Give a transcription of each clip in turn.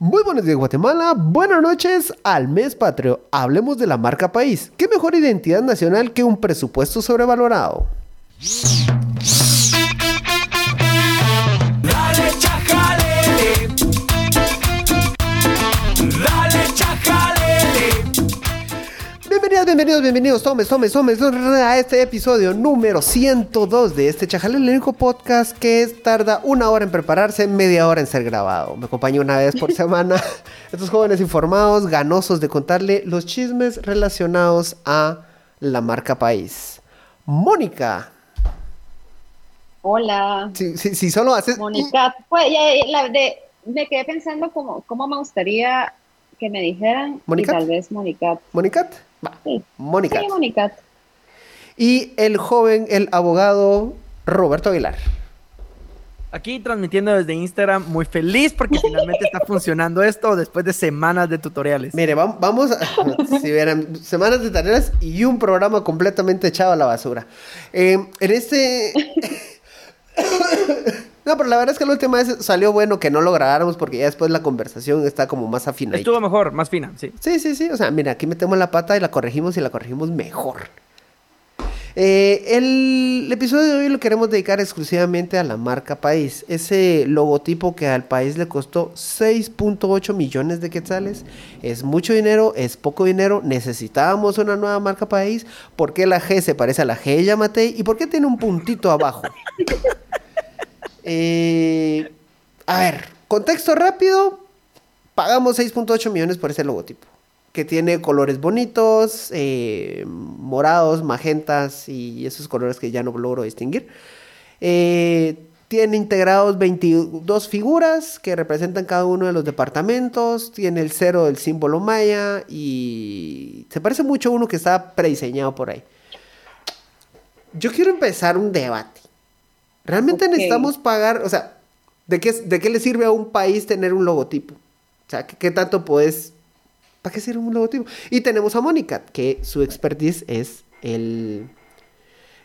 Muy buenos días Guatemala, buenas noches al mes patrio. Hablemos de la marca país. ¿Qué mejor identidad nacional que un presupuesto sobrevalorado? Bienvenidos, bienvenidos, tomes, tomes, tomes a este episodio número 102 de este Chajal, el único podcast que tarda una hora en prepararse, media hora en ser grabado. Me acompaña una vez por semana estos jóvenes informados, ganosos de contarle los chismes relacionados a la marca país. Mónica. Hola, Si, si, si solo haces... Mónica. Pues, la de, me quedé pensando como, cómo me gustaría que me dijeran. ¿Monicat? Y tal vez Monicat. Mónica. Va, Sí, Mónica. sí, Monicat. Y el joven, el abogado Roberto Aguilar. Aquí transmitiendo desde Instagram, muy feliz porque finalmente está funcionando esto después de semanas de tutoriales. Mire, vam- vamos, a, si vieran, semanas de tareas y un programa completamente echado a la basura. Eh, en este... no, pero la verdad es que la última vez salió bueno que no lo grabáramos porque ya después la conversación está como más afinada. Estuvo mejor, más fina, sí. Sí, sí, sí. O sea, mira, aquí metemos la pata y la corregimos y la corregimos mejor. Eh, el episodio de hoy lo queremos dedicar exclusivamente a la marca país. Ese logotipo que al país le costó 6.8 millones de quetzales. Es mucho dinero, es poco dinero. Necesitábamos una nueva marca país. ¿Por qué la G se parece a la G de Yamatei? ¿Y por qué tiene un puntito abajo? Eh, a ver, contexto rápido. Pagamos 6.8 millones por ese logotipo. Que tiene colores bonitos, eh, morados, magentas y esos colores que ya no logro distinguir. Eh, tiene integrados 22 figuras que representan cada uno de los departamentos. Tiene el cero del símbolo maya y se parece mucho a uno que está prediseñado por ahí. Yo quiero empezar un debate. ¿Realmente necesitamos pagar? O sea, ¿de qué, ¿de qué le sirve a un país tener un logotipo? O sea, ¿qué, qué tanto puedes... ¿Para qué sirve un logotipo? Y tenemos a Mónica, que su expertise es el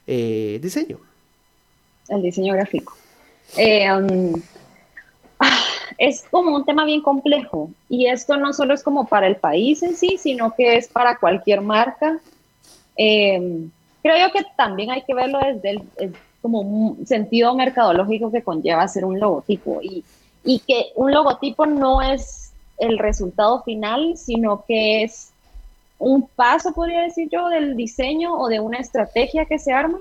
eh, diseño. El diseño gráfico. Eh, um, ah, es como un tema bien complejo. Y esto no solo es como para el país en sí, sino que es para cualquier marca. Eh, creo yo que también hay que verlo desde el como un sentido mercadológico que conlleva hacer un logotipo. Y, y que un logotipo no es el resultado final, sino que es un paso, podría decir yo, del diseño o de una estrategia que se arma.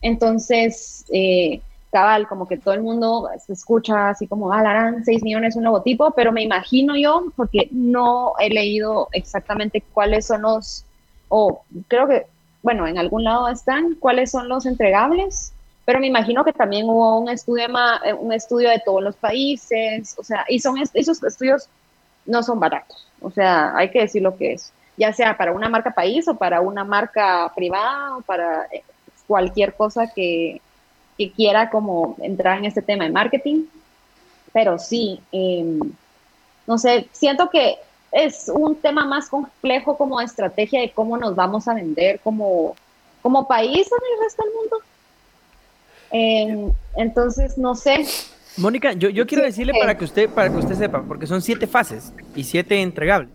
Entonces, eh, cabal, como que todo el mundo se escucha así como, ah, harán 6 millones un logotipo, pero me imagino yo, porque no he leído exactamente cuáles son los, o creo que, bueno, en algún lado están, cuáles son los entregables, pero me imagino que también hubo un estudio, eh, un estudio de todos los países, o sea, y son esos estudios no son baratos, o sea, hay que decir lo que es, ya sea para una marca país o para una marca privada o para eh, cualquier cosa que, que quiera como entrar en este tema de marketing, pero sí, eh, no sé, siento que es un tema más complejo como estrategia de cómo nos vamos a vender como, como país en el resto del mundo. Eh, entonces, no sé, Mónica, yo, yo quiero decirle eh. para que usted para que usted sepa, porque son siete fases y siete entregables.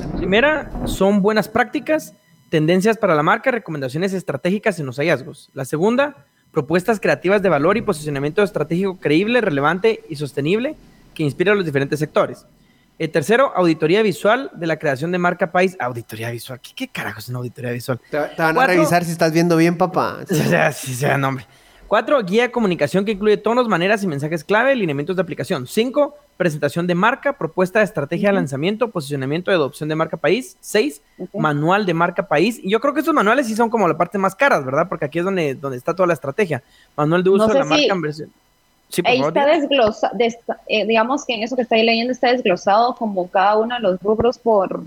La primera son buenas prácticas, tendencias para la marca, recomendaciones estratégicas en los hallazgos. La segunda, propuestas creativas de valor y posicionamiento estratégico creíble, relevante y sostenible que inspira a los diferentes sectores. El tercero, auditoría visual de la creación de marca país. Auditoría visual. ¿Qué, qué carajo es una auditoría visual? Te, te van a Cuatro. revisar si estás viendo bien, papá. O sea, sí sea nombre. Cuatro, guía de comunicación que incluye tonos, maneras y mensajes clave, lineamientos de aplicación. Cinco, presentación de marca, propuesta de estrategia de lanzamiento, posicionamiento de adopción de marca país. Seis, manual de marca país. Y yo creo que estos manuales sí son como la parte más caras, ¿verdad? Porque aquí es donde, donde está toda la estrategia. Manual de uso No de la si- marca en versión. Sí, ahí favor. está desglosado, digamos que en eso que estáis leyendo está desglosado como cada uno de los rubros por...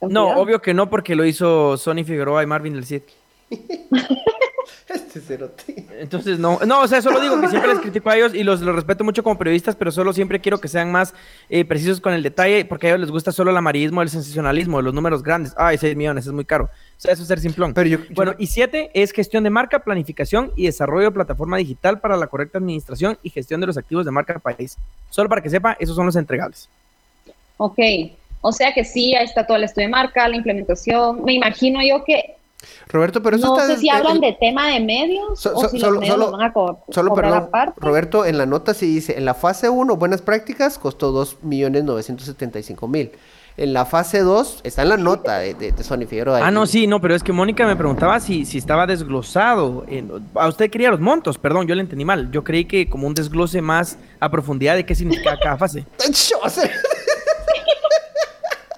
No, obvio que no, porque lo hizo Sony Figueroa y Marvin del Cid. Este cerote. Entonces, no, no, o sea, solo digo que siempre les critico a ellos y los, los respeto mucho como periodistas, pero solo siempre quiero que sean más eh, precisos con el detalle, porque a ellos les gusta solo el amarillismo, el sensacionalismo, los números grandes. Ay, 6 millones, es muy caro. O sea, eso es ser simplón. Pero yo, yo- Bueno, y siete es gestión de marca, planificación y desarrollo de plataforma digital para la correcta administración y gestión de los activos de marca país. Solo para que sepa, esos son los entregables. Ok, o sea que sí, ahí está todo el estudio de marca, la implementación. Me imagino yo que Roberto, pero eso no está sé si hablan de tema de medios So- o so- si solo- los medios solo- los van a co- Solo, cobrar perdón, aparte. Roberto, en la nota sí dice, en la fase 1, buenas prácticas, costó 2.975.000. En la fase 2, está en la nota de, de, de Sony Figueroa. Ah, no, sí, no, pero es que Mónica me preguntaba si, si estaba desglosado. en- a usted quería los montos, perdón, yo le entendí mal. Yo creí que como un desglose más a profundidad de qué significa cada fase.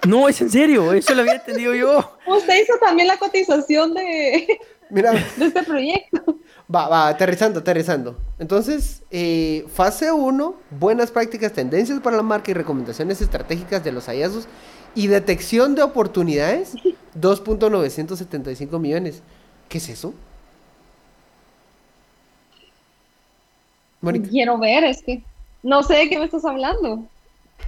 No, es en serio, eso lo había entendido yo. Usted hizo también la cotización de, Mira, de este proyecto. va, va, aterrizando, aterrizando. Entonces, eh, fase 1, buenas prácticas, tendencias para la marca y recomendaciones estratégicas de los hallazgos y detección de oportunidades, 2.975 millones. ¿Qué es eso? Mónica. Quiero ver, es que no sé de qué me estás hablando.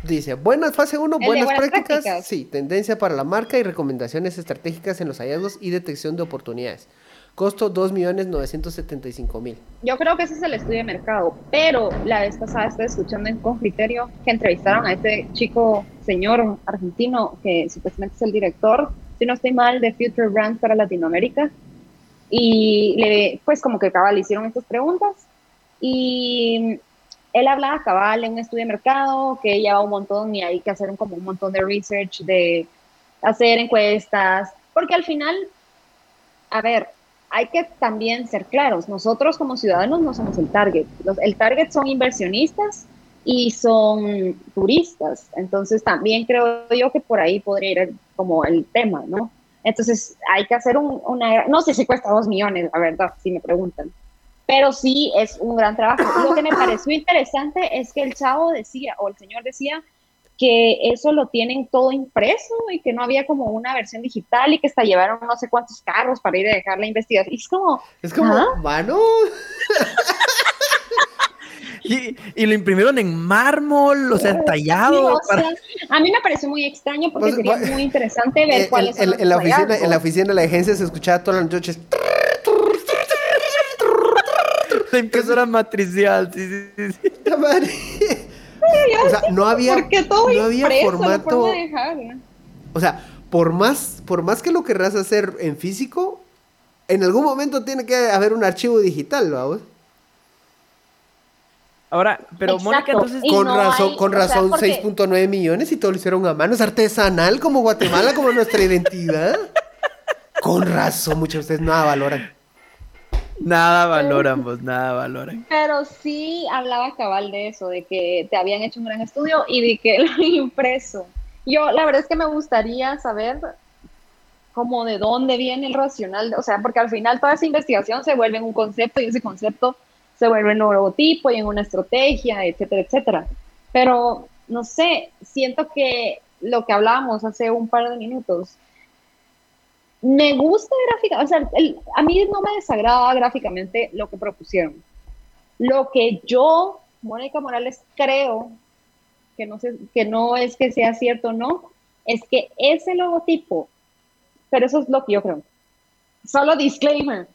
Dice, buenas, fase 1, El de buenas, buenas prácticas. prácticas. Sí, tendencia para la marca y recomendaciones estratégicas en los hallazgos y detección de oportunidades. Costo 2.975.000. Yo creo que ese es el estudio de mercado, pero la vez pasada estoy escuchando en Con Criterio que entrevistaron a este chico, señor argentino, que supuestamente es el director, si no estoy mal, de Future Brands para Latinoamérica. Y le, pues como que cabal le hicieron estas preguntas y él hablaba cabal en un estudio de mercado que lleva un montón y hay que hacer como un montón de research, de hacer encuestas, porque al final, a ver, hay que también ser claros, nosotros como ciudadanos no somos el target, Los- el target son inversionistas y son turistas, entonces también creo yo que por ahí podría ir como el tema, ¿no? Entonces hay que hacer un- una, no sé si cuesta dos millones, la verdad, si me preguntan, pero sí es un gran trabajo. Lo que me pareció interesante es que el chavo decía, o el señor decía, que eso lo tienen todo impreso y que no había como una versión digital y que hasta llevaron no sé cuántos carros para ir a dejar la investigación. Y es como, Es como, ¿Ah? mano. Y, y lo imprimieron en mármol, o sea, sí, tallado. o para- sea, a mí me pareció muy extraño porque Pues, sería bueno, muy interesante ver En, cuáles son en- los en la oficina, en la oficina de la agencia se escuchaba todas las noches. La impresora matricial, sí, sí, sí, sí. ¡La madre! O sea, no había, todo no había impreso, formato. O sea, por más, por más que lo querrás hacer en físico, en algún momento tiene que haber un archivo digital, vamos. Ahora, pero Exacto. Mónica, entonces, Y Con no razón, hay- con o sea, razón, porque- 6.9 millones y todo lo hicieron a mano. Es artesanal como Guatemala, como nuestra identidad. Con razón, muchos de ustedes nada valoran. Nada valoran, vos, nada valoran. Pero sí hablaba cabal de eso, de que te habían hecho un gran estudio y de que lo impreso. Yo, la verdad es que me gustaría saber como de dónde viene el racional, o sea, porque al final toda esa investigación se vuelve en un concepto y ese concepto se vuelve en un logotipo y en una estrategia, etcétera, etcétera. Pero, no sé, siento que lo que hablábamos hace un par de minutos, me gusta gráfica, o sea, a mí no me desagrada gráficamente lo que propusieron. Lo que yo, Mónica Morales, creo que no, sé, que no es que sea cierto no, es que ese logotipo, pero eso es lo que yo creo. Solo disclaimer,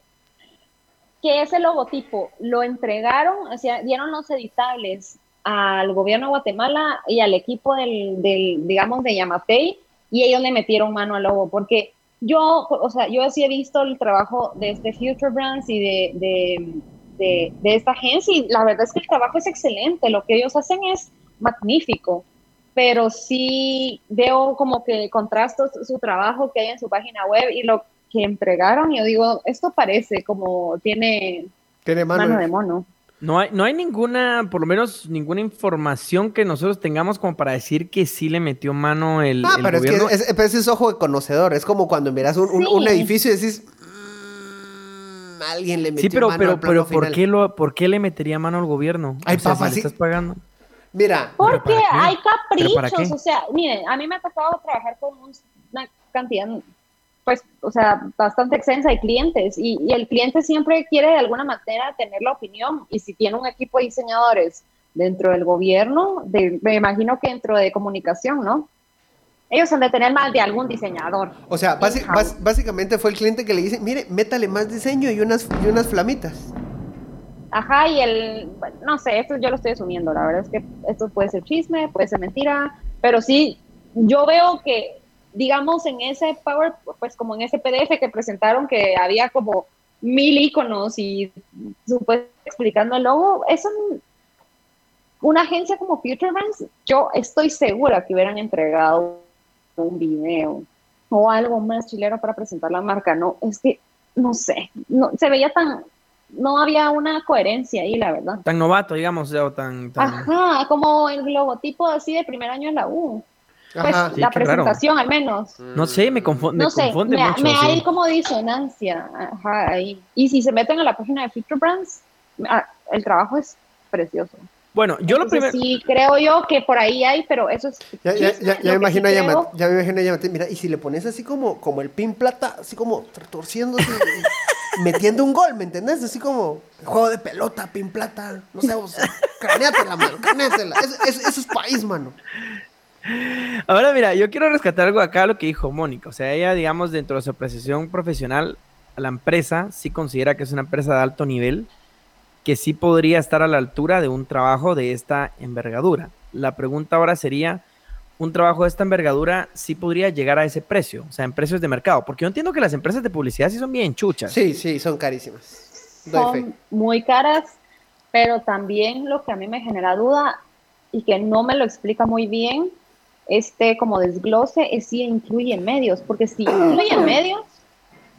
que ese logotipo lo entregaron, o sea, dieron los editables al gobierno de Guatemala y al equipo del, del digamos, de Yamatei, y ellos le metieron mano al logo, porque yo, o sea, yo sí he visto el trabajo de este Future Brands y de, de, de, de esta agencia, y la verdad es que el trabajo es excelente, lo que ellos hacen es magnífico, pero sí veo como que contrasto su trabajo que hay en su página web y lo que entregaron, y yo digo, esto parece como tiene Tiene mano. mano de mono. No hay, no hay ninguna, por lo menos ninguna información que nosotros tengamos como para decir que sí le metió mano el, Ah, el pero es gobierno. que es, pero ese es ojo de conocedor. Es como cuando miras un, un- Sí. un edificio y decís. "Mm, alguien le metió Sí, pero, mano pero, al plano pero ¿por final". qué, lo, ¿por qué le metería mano al gobierno? Ay, o sea, papá, si le sí. estás pagando. Mira, Porque hay ¿Pero para caprichos, o sea, miren, a mí me ha tocado trabajar con un- una cantidad, pues, o sea, bastante extensa de clientes y, y el cliente siempre quiere de alguna manera tener la opinión y si tiene un equipo de diseñadores dentro del gobierno, de- me imagino que dentro de comunicación, ¿no? Ellos han de tener más de algún diseñador. o sea, basi- In-house. bas- básicamente fue el cliente que le dice: Mire, métale más diseño y unas, y unas flamitas. Ajá, y el, no sé, esto yo lo estoy asumiendo, la verdad es que esto puede ser chisme, puede ser mentira, pero sí, yo veo que, digamos, en ese Power, pues como en ese PDF que presentaron que había como mil iconos y supuestamente explicando el logo, eso una agencia como Future Brands, yo estoy segura que hubieran entregado un video o algo más chilero para presentar la marca. No, es que, no sé, no, se veía tan, no había una coherencia ahí, la verdad. Tan novato, digamos, o tan... tan... Ajá, como el logotipo así de primer año en la U. Pues Ajá. Sí, la raro. presentación al menos. No sé, me, confo- me No sé, confunde me, mucho. me sí. hay como disonancia. Ajá, ahí. Y si se meten a la página de Future Brands, ah, el trabajo es precioso. Bueno, yo lo primero... Sí, creo yo que por ahí hay, pero eso es. Ya, ya, chisme. ya, Lo ya me imagino a sí Yamate, creo- ya me imagino mira, y si le pones así como, como el pin plata, así como retorciéndose, metiendo un gol, ¿me entendés? Así como juego de pelota, pin plata, no sé, vos, craneátela, mano, craneátela. Eso, eso- eso es país, mano. Ahora mira, yo quiero rescatar algo acá lo que dijo Mónica. O sea, ella, digamos, dentro de su apreciación profesional, a la empresa sí considera que es una empresa de alto nivel, que sí podría estar a la altura de un trabajo de esta envergadura. La pregunta ahora sería, ¿un trabajo de esta envergadura sí podría llegar a ese precio? O sea, en precios de mercado. Porque yo entiendo que las empresas de publicidad sí son bien chuchas. Sí, sí, son carísimas. Doy fe. son muy caras, pero también lo que a mí me genera duda y que no me lo explica muy bien, este como desglose es si incluye medios, porque si incluye medios,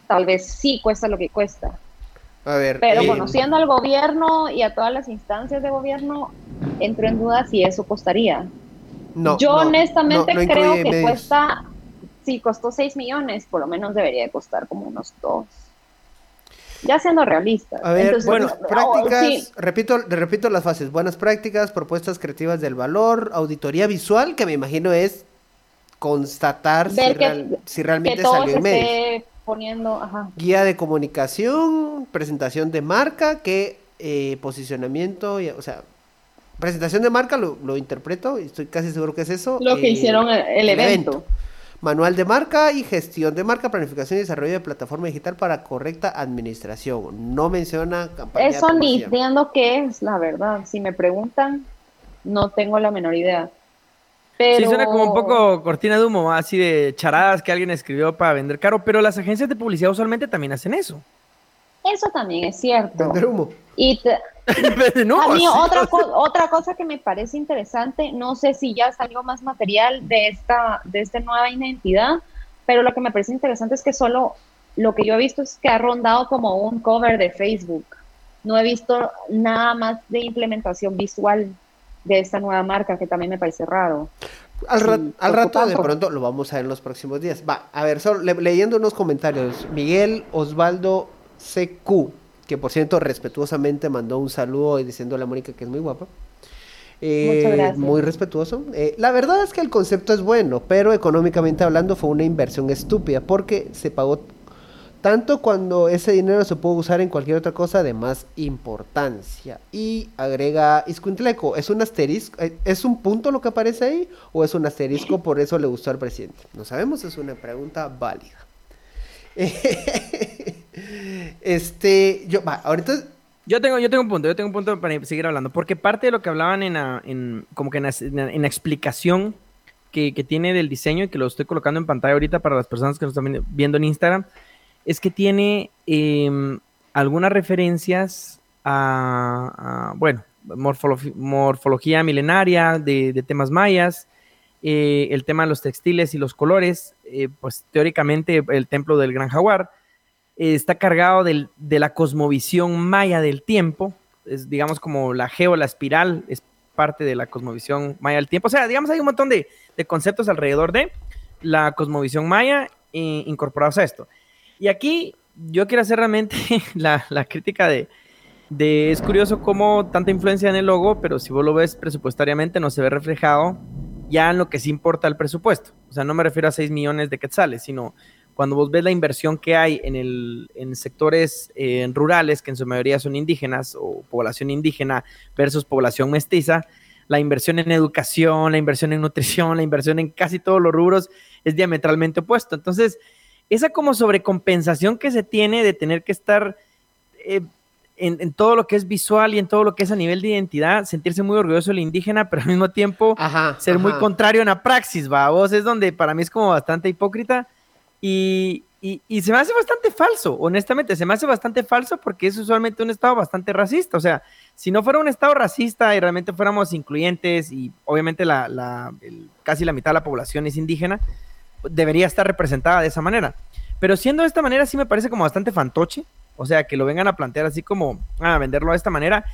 tal vez sí cuesta lo que cuesta, A ver. pero eh, conociendo al gobierno y a todas las instancias de gobierno, entro en duda si eso costaría. no, Yo no, honestamente no, creo que medios. cuesta, si costó 6 millones, por lo menos debería de costar como unos 2. Ya siendo realistas. A ver, Entonces, buenas oh, prácticas, sí, repito, repito las fases, buenas prácticas, propuestas creativas del valor, auditoría visual, que me imagino es constatar si, Ver que- real- si que realmente salió en poniendo, ajá. Guía de comunicación, presentación de marca, que eh, posicionamiento, y- o sea, presentación de marca lo, lo interpreto, y estoy casi seguro que es eso. Lo que eh, hicieron el, el evento. Manual de marca y gestión de marca, planificación y desarrollo de plataforma digital para correcta administración. No menciona campaña. de Eso ni promoción. entiendo qué es, la verdad. Si me preguntan, no tengo la menor idea. Pero... Sí, suena como un poco cortina de humo, así de charadas que alguien escribió para vender caro, pero las agencias de publicidad usualmente también hacen eso. Eso también es cierto. Vender humo. Y humo, a mí sí. otra, co- otra cosa que me parece interesante, no sé si ya salió más material de esta, de esta nueva identidad, pero lo que me parece interesante es que solo lo que yo he visto es que ha rondado como un cover de Facebook. No he visto nada más de implementación visual de esta nueva marca, que también me parece raro. Al, ra- Sí, al rato de pronto lo vamos a ver en los próximos días. Va, a ver, solo le- leyendo unos comentarios. Miguel Osvaldo CQ, que por cierto respetuosamente mandó un saludo y diciéndole a Mónica que es muy guapa. Eh, Muchas gracias. Muy respetuoso. Eh, la verdad es que el concepto es bueno, pero económicamente hablando fue una inversión estúpida porque se pagó tanto cuando ese dinero se pudo usar en cualquier otra cosa de más importancia. Y agrega Iscuintleco, ¿es un asterisco? eh, ¿Es un punto lo que aparece ahí? ¿O es un asterisco por eso le gustó al presidente? No sabemos, es una pregunta válida. este, yo, va, ahorita Yo tengo, yo tengo un punto, yo tengo un punto para seguir hablando, porque parte de lo que hablaban en, la- en- como que en explicación que, que tiene del diseño y que lo estoy colocando en pantalla ahorita para las personas que nos están viendo- en Instagram, es que tiene em, algunas referencias a, bueno, morfolo- morfología milenaria de temas mayas, eh, el tema de los textiles y los colores, eh, pues teóricamente el templo del Gran Jaguar, eh, está cargado de la cosmovisión maya del tiempo, es digamos como la geo, la espiral, es parte de la cosmovisión maya del tiempo. O sea, digamos, hay un montón de, conceptos alrededor de la cosmovisión maya eh, incorporados a esto. Y aquí yo quiero hacer realmente la, la crítica de, de, es curioso cómo tanta influencia en el logo, pero si vos lo ves presupuestariamente no se ve reflejado ya en lo que sí importa el presupuesto. O sea, no me refiero a 6 millones de quetzales, sino cuando vos ves la inversión que hay en, el, en sectores eh, rurales, que en su mayoría son indígenas o población indígena versus población mestiza, la inversión en educación, la inversión en nutrición, la inversión en casi todos los rubros es diametralmente opuesto. Entonces, esa como sobrecompensación que se tiene de tener que estar eh, en, en todo lo que es visual y en todo lo que es a nivel de identidad, sentirse muy orgulloso del indígena, pero al mismo tiempo Ajá. ser muy contrario en la praxis, va, vos es donde para mí es como bastante hipócrita y, y- y se me hace bastante falso, honestamente, se me hace bastante falso porque es usualmente un estado bastante racista, o sea, si no fuera un estado racista y realmente fuéramos incluyentes y obviamente la, la- el- casi la mitad de la población es indígena, debería estar representada de esa manera. Pero siendo de esta manera sí me parece como bastante fantoche, o sea, que lo vengan a plantear así como a venderlo de esta manera.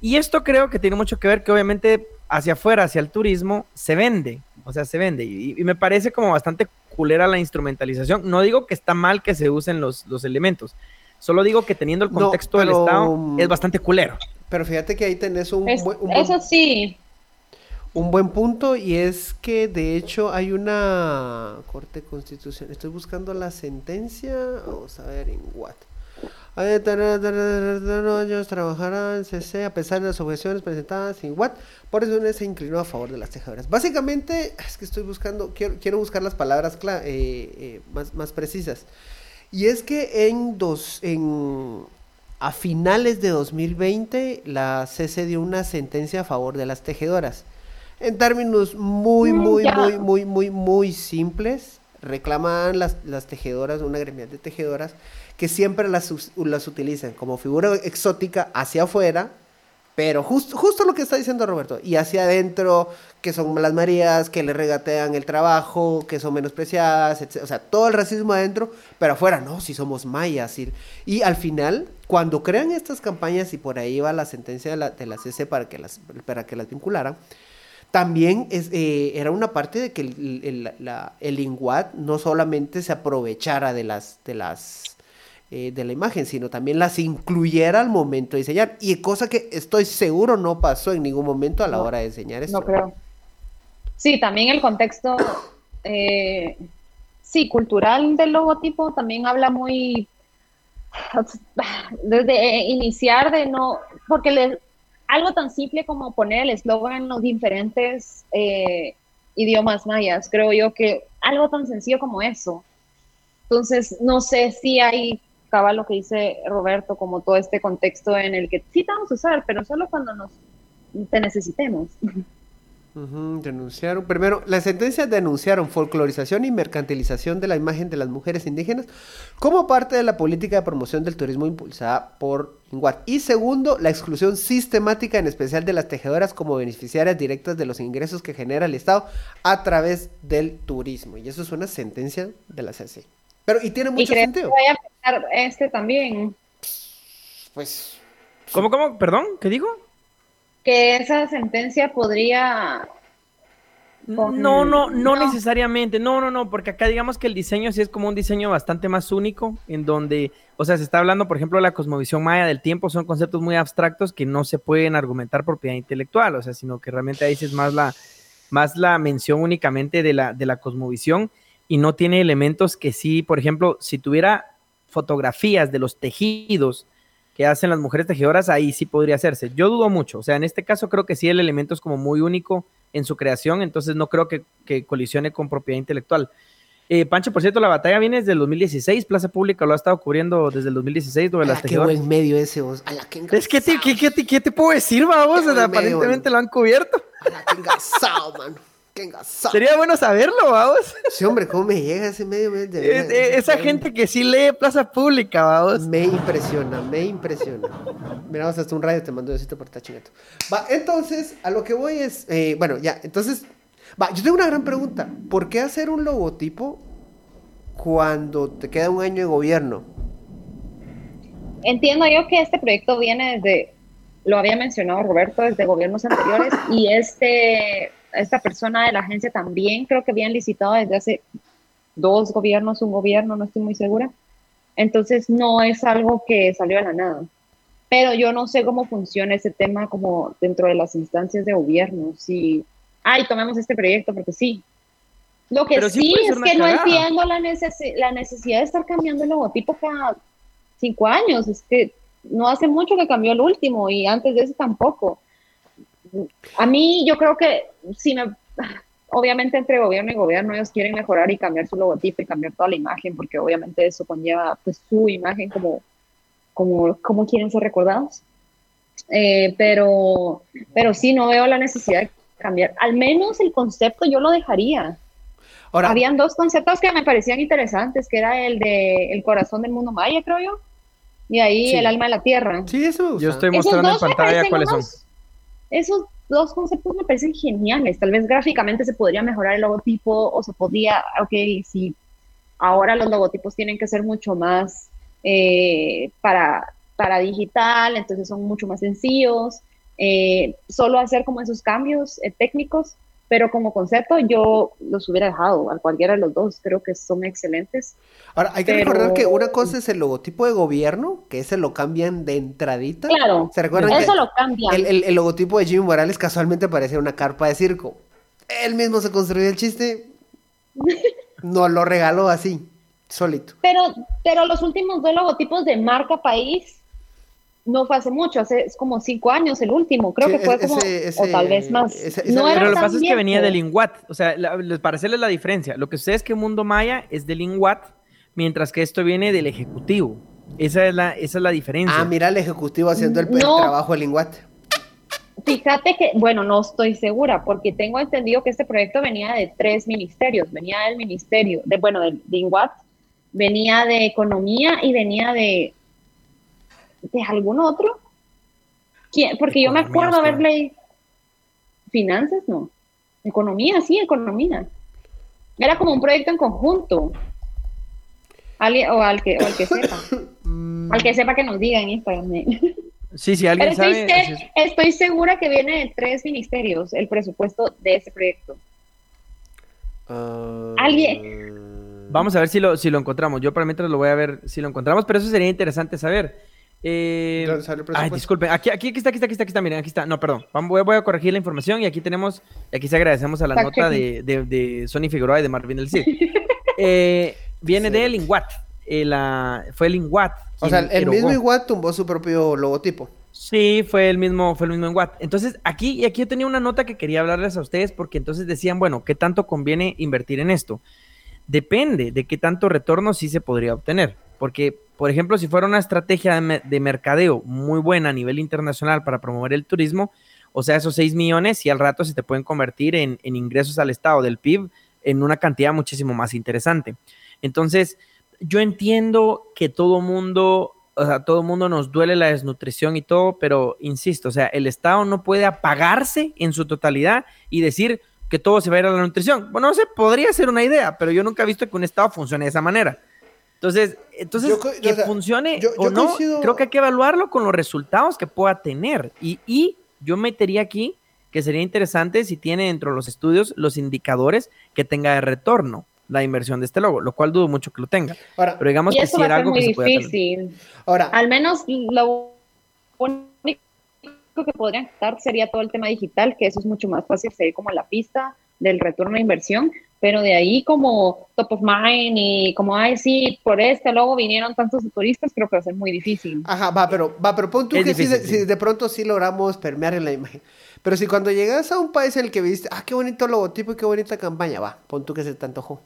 Y esto creo que tiene mucho que ver que obviamente hacia afuera, hacia el turismo, se vende, o sea, se vende. Y, y me parece como bastante culera la instrumentalización. No digo que está mal que se usen los, los elementos, solo digo que teniendo el No, contexto del Estado mm, es bastante culero. Pero fíjate que ahí tenés un, Es- buen, un buen- eso sí, un buen punto y es que de hecho hay una Corte Constitucional. Estoy buscando la sentencia. Vamos a ver en what. Ellos trabajarán CC a pesar de las objeciones presentadas en what. Por eso se inclinó a favor de las tejedoras. Básicamente, es que estoy buscando, quiero, quiero buscar las palabras eh, eh, más, más precisas. Y es que en dos, en a finales de 2020 la CC dio una sentencia a favor de las tejedoras. En términos muy, Mm, muy, muy, muy, muy, muy simples, reclaman las, las tejedoras, una gremial de tejedoras, que siempre las, las utilizan como figura exótica hacia afuera, pero jus- justo lo que está diciendo Roberto, y hacia adentro, que son las Marías, que le regatean el trabajo, que son menospreciadas, etc. O sea, todo el racismo adentro, pero afuera, no, si somos mayas. Y, y al final, cuando crean estas campañas, y por ahí va la sentencia de la, de la CC para que las, para que las vincularan, también es, eh, era una parte de que el, el, la- el INGUAT no solamente se aprovechara de las, de las eh, de la imagen, sino también las incluyera al momento de diseñar. Y cosa que estoy seguro no pasó en ningún momento a la No, hora de diseñar esto. no creo. Sí, también el contexto, eh, sí, cultural del logotipo también habla muy, desde iniciar de no, porque le- algo tan simple como poner el eslogan en los diferentes eh, idiomas mayas, creo yo que algo tan sencillo como eso. Entonces, no sé si hay, cabal lo que dice Roberto, como todo este contexto en el que sí te vamos a usar, pero solo cuando nos te necesitemos. Denunciaron. Primero, la sentencia denunciaron folclorización y mercantilización de la imagen de las mujeres indígenas como parte de la política de promoción del turismo impulsada por INGUAT. Y segundo, la exclusión sistemática, en especial de las tejedoras, como beneficiarias directas de los ingresos que genera el Estado a través del turismo. Y eso es una sentencia de la CC. Pero, y tiene Y mucho que sentido. vaya a este también, Pues. ¿Cómo, cómo? ¿Perdón? ¿Qué digo? Que esa sentencia podría Con- No, no, no, no. necesariamente, no, no, no, porque acá digamos que el diseño sí es como un diseño bastante más único, en donde, o sea, se está hablando, por ejemplo, de la cosmovisión maya del tiempo, son conceptos muy abstractos que no se pueden argumentar propiedad intelectual, o sea, sino que realmente ahí sí es más la, más la mención únicamente de la, de la cosmovisión y no tiene elementos que sí, por ejemplo, si tuviera fotografías de los tejidos que hacen las mujeres tejedoras, ahí sí podría hacerse. Yo dudo mucho, o sea, en este caso creo que sí el elemento es como muy único en su creación, entonces no creo que, que colisione con propiedad intelectual. Eh, Pancho, por cierto, la batalla viene desde el 2016, Plaza Pública lo ha estado cubriendo desde el 2016, lo de las Ala, qué tejedoras. buen medio ese vos. Ala, qué Es que, te- engasado. ¿qué, qué, te- qué te puedo decir, vamos? Medio, aparentemente lo han cubierto. Ala, qué engasado, mano. Qué engasado. Sería bueno saberlo, vamos. Sí, hombre, ¿cómo me llega ese medio? Me, de esa gente que sí lee Plaza Pública, vamos. Me impresiona, me impresiona. Mira, vamos hasta un radio, te mando un besito por chingato. Va, entonces, a lo que voy es, eh, bueno, ya, entonces, va, yo tengo una gran pregunta. ¿Por qué hacer un logotipo cuando te queda un año de gobierno? Entiendo yo que este proyecto viene desde, lo había mencionado Roberto, desde gobiernos anteriores y este, esta persona de la agencia también creo que habían licitado desde hace dos gobiernos, un gobierno, no estoy muy segura. Entonces no es algo que salió de la nada. Pero yo no sé cómo funciona ese tema como dentro de las instancias de gobierno. Si, ay, tomemos este proyecto porque sí. Lo que Pero sí sí, es que no cagada. entiendo la, necesi- la necesidad de estar cambiando el logotipo cada cinco años. Es que no hace mucho que cambió el último y antes de eso tampoco. A mí yo creo que si me, obviamente entre gobierno y gobierno ellos quieren mejorar y cambiar su logotipo y cambiar toda la imagen porque obviamente eso conlleva pues su imagen como cómo, cómo quieren ser recordados. Eh, pero, pero sí, no veo la necesidad de cambiar. Al menos el concepto yo lo dejaría. Ahora, Habían dos conceptos que me parecían interesantes, que era el de el corazón del mundo maya, creo yo, y ahí Sí. el alma de la tierra. sí, eso. Yo estoy mostrando en pantalla cuáles son. Esos dos conceptos me parecen geniales. Tal vez gráficamente se podría mejorar el logotipo o se podría, ok, si ahora los logotipos tienen que ser mucho más eh, para, para digital, entonces son mucho más sencillos. eh, solo hacer como esos cambios eh, técnicos, pero como concepto yo los hubiera dejado a cualquiera de los dos. Creo que son excelentes. Ahora, hay que pero- recordar que una cosa es el logotipo de gobierno, que ese lo cambian de entradita. Claro, ¿Se recuerdan eso que lo cambian. el, el- el logotipo de Jimmy Morales casualmente parecía una carpa de circo? Él mismo se construyó el chiste, nos lo regaló así, solito. Pero, pero los últimos dos logotipos de marca país no fue hace mucho, hace es como cinco años el último, creo Sí, que fue ese- como, ese- o tal vez más. ese- ese- no era Pero lo que pasa es que venía del INWAT. O sea, la- les- para hacerles la diferencia, lo que sucede es que Mundo Maya es del INWAT, mientras que esto viene del Ejecutivo. Esa es la, esa es la diferencia. Ah, mira el ejecutivo haciendo el, el No. trabajo del linguate. Fíjate que, bueno, no estoy segura, porque tengo entendido que este proyecto venía de tres ministerios, venía del ministerio, de, bueno, de, de INWAT, venía de economía y venía de, de algún otro. ¿Quién? Porque yo me acuerdo usted. haberle finanzas, no, economía, sí, economía. Era como un proyecto en conjunto. Alguien, o al que, o al que sepa, al que sepa que nos diga en Instagram. Sí, si alguien Pero estoy, sabe. se- estoy segura que viene de tres ministerios el presupuesto de ese proyecto. ah, Alguien- Vamos a ver si lo, si lo encontramos. Yo para mientras lo voy a ver si lo encontramos, pero eso sería interesante saber. Eh, ¿Dónde sale el ay, disculpen. Aquí, aquí, aquí está, aquí está, aquí está, aquí está. Miren, aquí está. No, perdón. Vamos, voy, voy a corregir la información y aquí tenemos, y aquí se agradecemos a la nota de, de, de Sony Figueroa y de Marvin del Cid. Eh, viene Sí. del INWAT. Eh, la- fue el INWAT. O sea, el mismo igual tumbó su propio logotipo. Sí, fue el mismo, fue el mismo. Entonces, aquí, y aquí yo tenía una nota que quería hablarles a ustedes, porque entonces decían, bueno, ¿qué tanto conviene invertir en esto? Depende de qué tanto retorno sí se podría obtener. Porque, por ejemplo, si fuera una estrategia de, me- de mercadeo muy buena a nivel internacional para promover el turismo, o sea, esos 6 millones, y al rato se te pueden convertir en, en ingresos al Estado del PIB en una cantidad muchísimo más interesante. Entonces, yo entiendo que todo mundo, o sea, todo mundo nos duele la desnutrición y todo, pero insisto, o sea, el Estado no puede apagarse en su totalidad y decir que todo se va a ir a la nutrición. Bueno, no sé, podría ser una idea, pero yo nunca he visto que un Estado funcione de esa manera. Entonces, entonces Yo co- que o sea, funcione yo- o yo no, coincido- creo que hay que evaluarlo con los resultados que pueda tener. Y, y yo metería aquí que sería interesante si tiene dentro de los estudios los indicadores que tenga de retorno la inversión de este logo, lo cual dudo mucho que lo tenga. Ahora, Pero digamos Y que sí va era algo que muy se puede difícil. ahora, Al menos lo único que podrían quitar sería todo el tema digital, que eso es mucho más fácil seguir como la pista del retorno de inversión, pero de ahí como top of mind y como, ay, sí, por este logo vinieron tantos turistas, creo que va a ser muy difícil. Ajá, va, pero, va, pero pon tú Es que sí difícil, de- sí. si de pronto sí logramos permear en la imagen. Pero si cuando llegas a un país en el que viste, ah, qué bonito logotipo y qué bonita campaña, va, pon tú que se te antojó.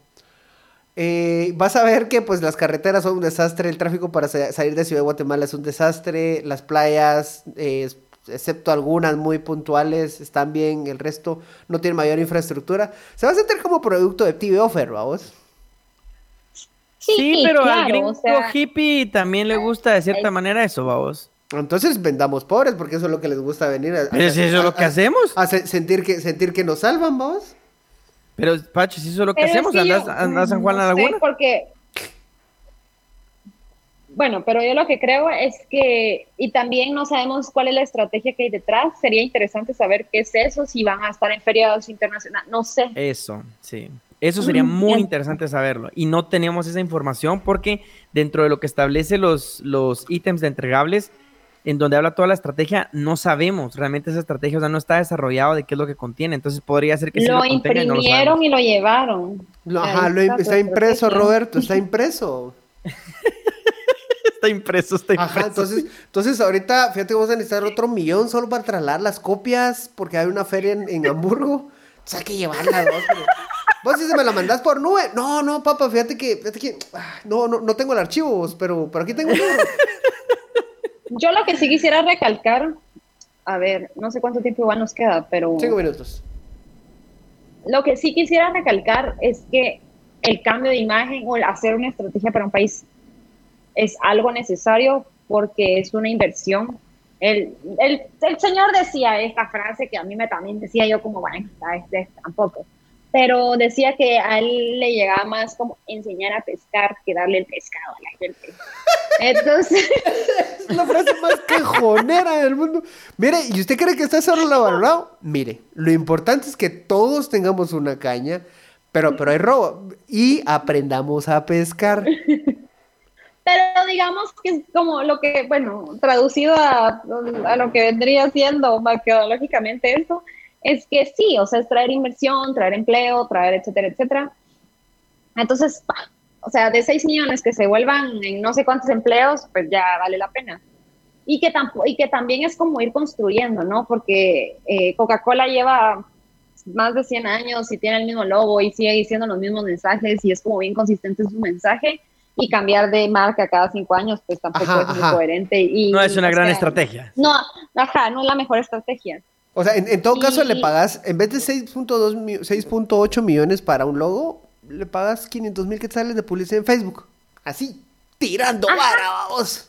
Eh, vas a ver que pues las carreteras son un desastre, el tráfico para sa- salir de Ciudad de Guatemala es un desastre, las playas, eh, excepto algunas muy puntuales, están bien, el resto no tiene mayor infraestructura. Se va a sentir como producto de TV Offer, vamos. Sí, pero al claro, gringo o sea, hippie también le gusta de cierta manera eso, vamos. Entonces vendamos pobres, porque eso es lo que les gusta venir a, Pero si eso es lo que a- hacemos. a se- sentir que sentir que nos salvan, vamos. Pero, Pacho, si eso es lo que Pero hacemos, yo- andas a San Juan no a la sé, Laguna. porque bueno, pero yo lo que creo es que, y también no sabemos cuál es la estrategia que hay detrás, sería interesante saber qué es eso, si van a estar en feriados internacionales, no sé. Eso, sí. Eso sería Mm, muy interesante saberlo. Y no tenemos esa información porque dentro de lo que establece los, los ítems de entregables, en donde habla toda la estrategia, no sabemos realmente esa estrategia, o sea, no está desarrollado de qué es lo que contiene. Entonces podría ser que sí lo lo contenga y no lo imprimieron y lo llevaron. Lo- ajá, lo está impreso, estrategia. Roberto, está impreso. Está impreso, está impreso. Ajá, entonces, entonces ahorita, fíjate, vamos a necesitar otro millón solo para trasladar las copias, porque hay una feria en, en Hamburgo. Entonces hay que llevarlas, ¿no? Pero, Vos si se me la mandás por nube. No, no, papá, fíjate que, fíjate que, ah, no, no, no tengo el archivo, pero, pero aquí tengo el. Yo lo que sí quisiera recalcar, a ver, no sé cuánto tiempo igual nos queda, pero Cinco minutos. lo que sí quisiera recalcar es que el cambio de imagen o el hacer una estrategia para un país es algo necesario porque es una inversión. El, el, el señor decía esta frase que a mí me también decía yo como, bueno, este, tampoco, pero decía que a él le llegaba más como enseñar a pescar que darle el pescado a la gente. Entonces, Es la frase más quejonera del mundo. Mire, ¿y usted cree que está solo valorado? Mire, lo importante es que todos tengamos una caña, pero, pero hay robo. Y aprendamos a pescar. pero digamos que es como lo que, bueno, traducido a, a lo que vendría siendo metodológicamente esto, es que sí, o sea, es traer inversión, traer empleo, traer etcétera, etcétera. Entonces, o sea, de 6 millones que se vuelvan en no sé cuántos empleos, pues ya vale la pena. Y que, y que también es como ir construyendo, ¿no? Porque eh, Coca-Cola lleva más de 100 años y tiene el mismo logo y sigue diciendo los mismos mensajes y es como bien consistente en su mensaje. Y cambiar de marca cada cinco años, pues tampoco Ajá, es muy ajá. coherente. Y, No es una gran sea, estrategia. No, ajá, no es la mejor estrategia. O sea, en, en todo caso le pagas, en vez de 6.2 mi- 6.8 millones para un logo, le pagas 500 mil quetzales de publicidad en Facebook. Así, tirando vara, vamos.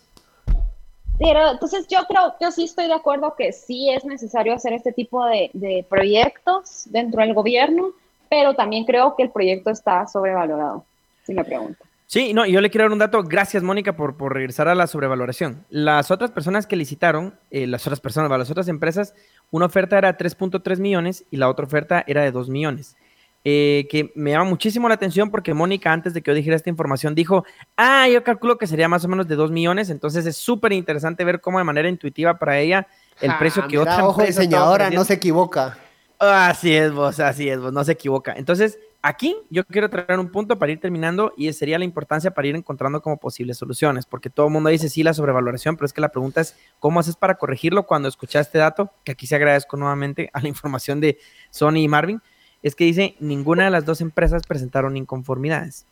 Pero entonces yo creo, yo sí estoy de acuerdo que sí es necesario hacer este tipo de, de proyectos dentro del gobierno, pero también creo que el proyecto está sobrevalorado, si me preguntan. Sí, no, yo le quiero dar un dato. Gracias, Mónica, por, por regresar a la sobrevaloración. Las otras personas que licitaron, eh, las otras personas, las otras empresas, una oferta era 3.3 millones y la otra oferta era de 2 millones. Eh, que me llama muchísimo la atención porque Mónica, antes de que yo dijera esta información, dijo, ah, yo calculo que sería más o menos de 2 millones. Entonces es súper interesante ver cómo de manera intuitiva para ella el Ah, precio que mira, otra ojo, empresa diseñadora, no se equivoca. Así es vos, así es vos, no se equivoca. Entonces, aquí yo quiero traer un punto para ir terminando y sería la importancia para ir encontrando como posibles soluciones, porque todo el mundo dice sí la sobrevaloración, pero es que la pregunta es cómo haces para corregirlo cuando escuchas este dato, que aquí se agradezco nuevamente a la información de Sony y Marvin, es que dice ninguna de las dos empresas presentaron inconformidades.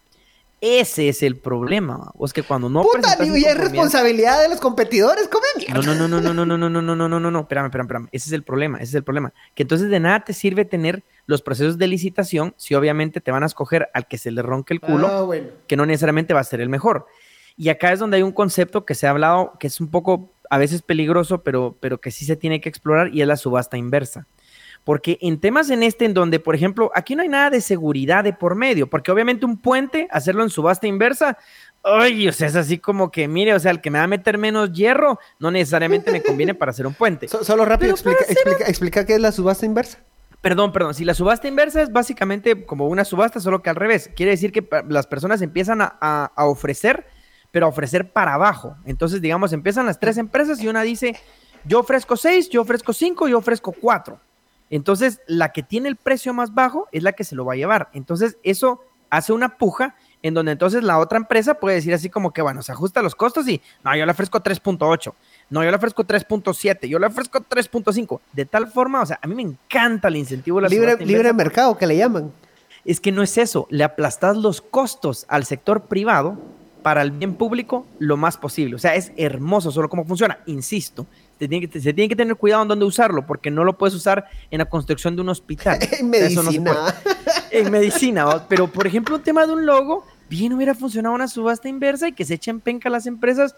Ese es el problema, o es que cuando no Puta, y es responsabilidad de los competidores, come mierda. no, no, no, no, no, no, no, no, no, no, no, no, no, espérame, espérame, espérame. Ese es el problema, ese es el problema. Que entonces de nada te sirve tener los procesos de licitación si obviamente te van a escoger al que se le ronque el culo, Ah, bueno. que no necesariamente va a ser el mejor. Y acá es donde hay un concepto que se ha hablado, que es un poco a veces peligroso, pero, pero que sí se tiene que explorar y es la subasta inversa. Porque en temas en este, en donde, por ejemplo, aquí no hay nada de seguridad de por medio, porque obviamente un puente, hacerlo en subasta inversa, ay, o sea, es así como que, mire, o sea, el que me va a meter menos hierro, no necesariamente me conviene para hacer un puente. So- solo rápido, Pero para explica, explica, explica qué es la subasta inversa. Perdón, perdón. Si la subasta inversa es básicamente como una subasta, solo que al revés. Quiere decir que las personas empiezan a, a- a ofrecer, pero a ofrecer para abajo. Entonces, digamos, empiezan las tres empresas y una dice, yo ofrezco seis, yo ofrezco cinco, yo ofrezco cuatro. Entonces, la que tiene el precio más bajo es la que se lo va a llevar. Entonces, eso hace una puja en donde entonces la otra empresa puede decir así como que, bueno, se ajusta los costos y, no, yo le ofrezco 3.8, no, yo le ofrezco 3.7, yo le ofrezco 3.5. De tal forma, o sea, a mí me encanta el incentivo de la Libre, libre mercado, que le llaman. Es que no es eso, le aplastas los costos al sector privado para el bien público lo más posible. O sea, es hermoso solo cómo funciona. Insisto, tiene, que, se tiene que tener cuidado en dónde usarlo, porque no lo puedes usar en la construcción de un hospital. En Eso no se medicina. puede en medicina, ¿va? pero por ejemplo, un tema de un logo, bien hubiera funcionado una subasta inversa y que se echen penca las empresas.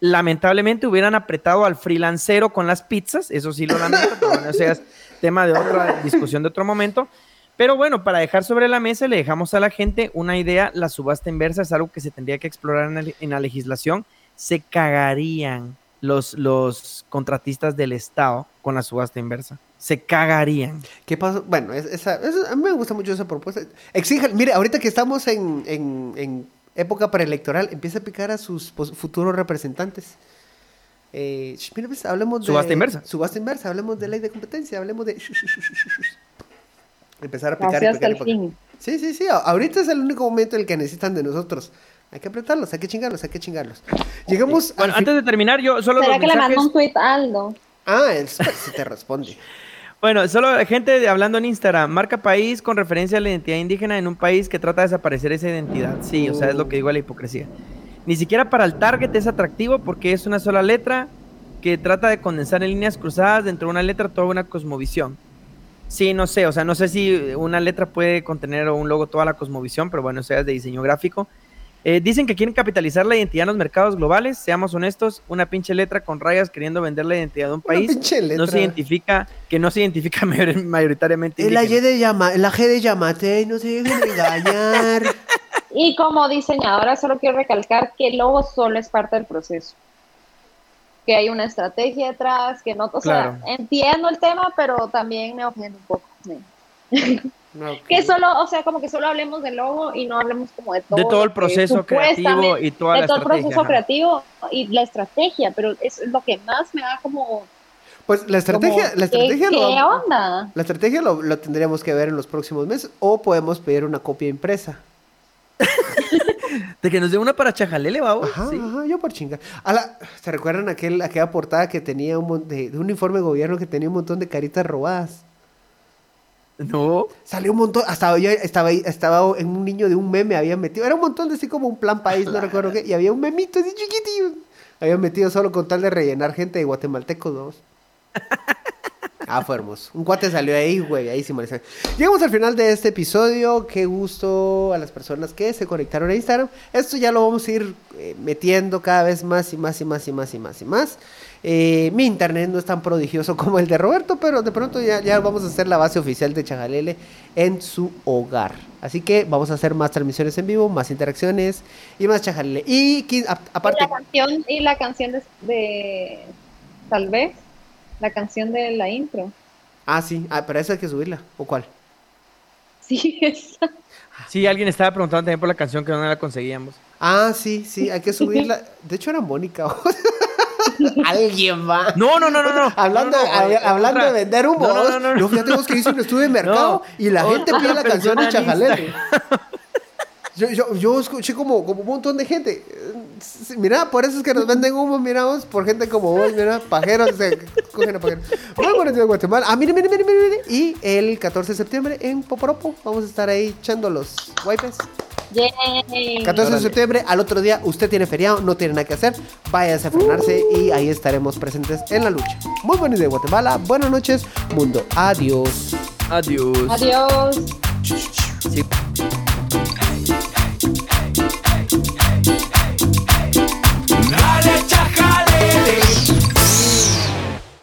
Lamentablemente hubieran apretado al freelancero con las pizzas, eso sí lo lamento, pero bueno, ese es tema de otra discusión de otro momento. Pero bueno, para dejar sobre la mesa, le dejamos a la gente una idea. La subasta inversa es algo que se tendría que explorar en, el- en la legislación. Se cagarían los, los contratistas del Estado con la subasta inversa. Se cagarían. ¿Qué pasó? Bueno, es- esa, eso- a mí me gusta mucho esa propuesta. Exijan, mire, ahorita que estamos en, en- en época preelectoral, empieza a picar a sus futuros representantes. Eh, mira, pues, hablemos de... Subasta inversa. Subasta inversa, hablemos de ley de competencia, hablemos de... Empezar a picar y hasta picar y el picar. fin. Sí, sí, sí. Ahorita es el único momento en el que necesitan de nosotros. Hay que apretarlos, hay que chingarlos, hay que chingarlos. Llegamos Bueno, antes de terminar, yo solo ¿Será los que le mandó un tweet a Aldo? Ah, super sí te responde. Bueno, solo gente hablando en Instagram, marca país con referencia a la identidad indígena en un país que trata de desaparecer esa identidad. Sí, o sea, es lo que digo a la hipocresía. Ni siquiera para el target es atractivo porque es una sola letra que trata de condensar en líneas cruzadas dentro de una letra toda una cosmovisión. Sí, no sé, o sea, no sé si una letra puede contener o un logo toda la cosmovisión, pero bueno, eso es de diseño gráfico. Eh, dicen que quieren capitalizar la identidad en los mercados globales, seamos honestos, una pinche letra con rayas queriendo vender la identidad de un Una país pinche letra. no se identifica, que no se identifica mayor- mayoritariamente. El indígena. G de llama, la G de Yamate, no se dejen engañar. Y como diseñadora solo quiero recalcar que el logo solo es parte del proceso. Que hay una estrategia detrás, que no, o sea, Claro. entiendo el tema, pero también me ofende un poco. Que solo, o sea, como que solo hablemos del logo y no hablemos como de todo. de todo el que proceso creativo y toda de la todo el estrategia. proceso ajá. creativo y la estrategia, pero es lo que más me da como... Pues la estrategia, como, la estrategia ¿qué, lo qué onda? La estrategia lo, lo tendríamos que ver en los próximos meses o podemos pedir una copia impresa. De que nos dé una para Chajalele, vamos. Ajá, sí. ajá, yo por chingar. A la- ¿Se recuerdan aquel, aquella portada que tenía un de, de un informe de gobierno que tenía un montón de caritas robadas? No. Salió un montón, hasta yo estaba ahí, estaba en un niño de un meme, había metido, era un montón de así como un plan país, no recuerdo qué, y había un memito así chiquitillo. Había metido solo con tal de rellenar gente de guatemaltecos, dos. Ah, fue hermoso. Un cuate salió ahí, güey, ahí sí molesta. Llegamos al final de este episodio. Qué gusto a las personas que se conectaron a Instagram. Esto ya lo vamos a ir eh, metiendo cada vez más y más y más y más y más y más. Eh, mi internet no es tan prodigioso como el de Roberto, pero de pronto ya, ya vamos a hacer la base oficial de Chajalele en su hogar. Así que vamos a hacer más transmisiones en vivo, más interacciones y más Chajalele. Y a- aparte, Y la canción, y la canción de, de- tal vez, la canción de la intro. ah, sí, ah, pero esa hay que subirla. ¿O cuál? Sí, esa. Sí, alguien estaba preguntando también por la canción que no la conseguíamos. Ah, sí, sí, hay que subirla. De hecho, era Mónica. Alguien va. No, no, no, no, no. Hablando, No, no, no, hab- eh, hablando de vender humo. No, no, no, no, no. Yo fíjate vos que hice un estudio de mercado No, y la gente pide la canción de Chajalele. Yo, yo, yo escuché como, como un montón de gente. Eh, Mira, por eso es que nos venden humo, mira vos, por gente como vos, mira, pajeros, se cogen a pajeros. Muy buenos días, Guatemala. Ah, mire, mire, mire, mire, mire. Y el 14 de septiembre en Poporopo vamos a estar ahí echando los wipes. Yay. 14 de septiembre, al otro día, usted tiene feriado, no tiene nada que hacer, váyase a frenarse y ahí estaremos presentes en la lucha. Muy buenos días, Guatemala. Buenas noches, mundo. Adiós. Adiós. Adiós. Sí.